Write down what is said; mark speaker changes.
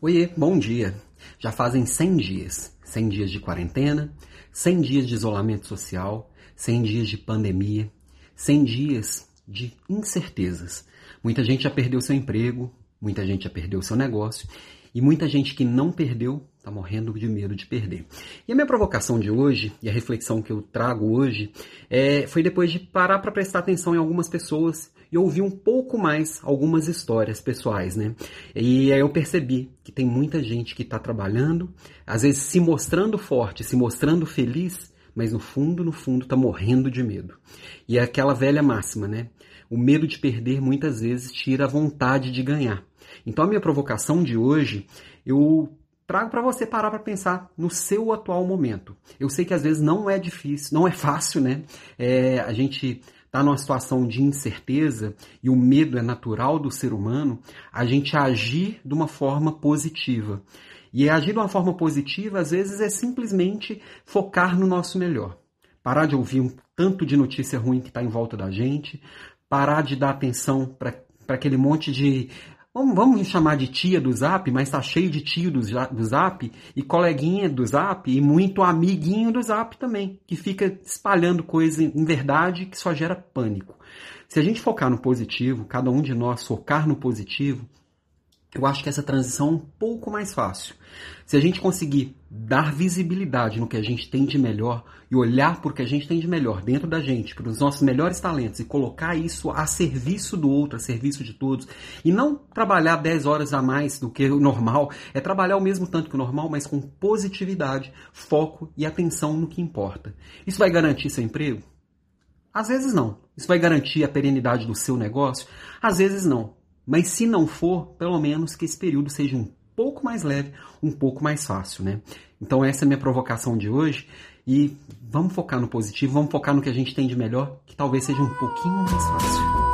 Speaker 1: Oiê, bom dia. Já fazem 100 dias. 100 dias de quarentena, 100 dias de isolamento social, 100 dias de pandemia, 100 dias de incertezas. Muita gente já perdeu seu emprego, muita gente já perdeu seu negócio e muita gente que não perdeu está morrendo de medo de perder. E a minha provocação de hoje, e a reflexão que eu trago hoje, é, foi depois de parar para prestar atenção em algumas pessoas e ouvir um pouco mais algumas histórias pessoais, né? E aí eu percebi que tem muita gente que está trabalhando, às vezes se mostrando forte, se mostrando feliz, mas no fundo, no fundo, está morrendo de medo. E é aquela velha máxima, né? O medo de perder muitas vezes tira a vontade de ganhar. Então a minha provocação de hoje, eu trago para você parar para pensar no seu atual momento. Eu sei que às vezes não é difícil, não é fácil, né? É, a gente está numa situação de incerteza e o medo é natural do ser humano, a gente agir de uma forma positiva. E agir de uma forma positiva, às vezes, é simplesmente focar no nosso melhor. Parar de ouvir um tanto de notícia ruim que está em volta da gente, parar de dar atenção para aquele monte de Vamos, chamar de tia do Zap, mas tá cheio de tio do, do Zap, e coleguinha do Zap, e muito amiguinho do Zap também, que fica espalhando coisa em verdade que só gera pânico. Se a gente focar no positivo, cada um de nós focar no positivo, eu acho que essa transição é um pouco mais fácil. Se a gente conseguir dar visibilidade no que a gente tem de melhor e olhar por que a gente tem de melhor dentro da gente, para os nossos melhores talentos e colocar isso a serviço do outro, a serviço de todos, e não trabalhar 10 horas a mais do que o normal, é trabalhar o mesmo tanto que o normal, mas com positividade, foco e atenção no que importa. Isso vai garantir seu emprego? Às vezes não. Isso vai garantir a perenidade do seu negócio? Às vezes não. Mas se não for, pelo menos que esse período seja um pouco mais leve, um pouco mais fácil, né? Então essa é a minha provocação de hoje e vamos focar no positivo, vamos focar no que a gente tem de melhor, que talvez seja um pouquinho mais fácil.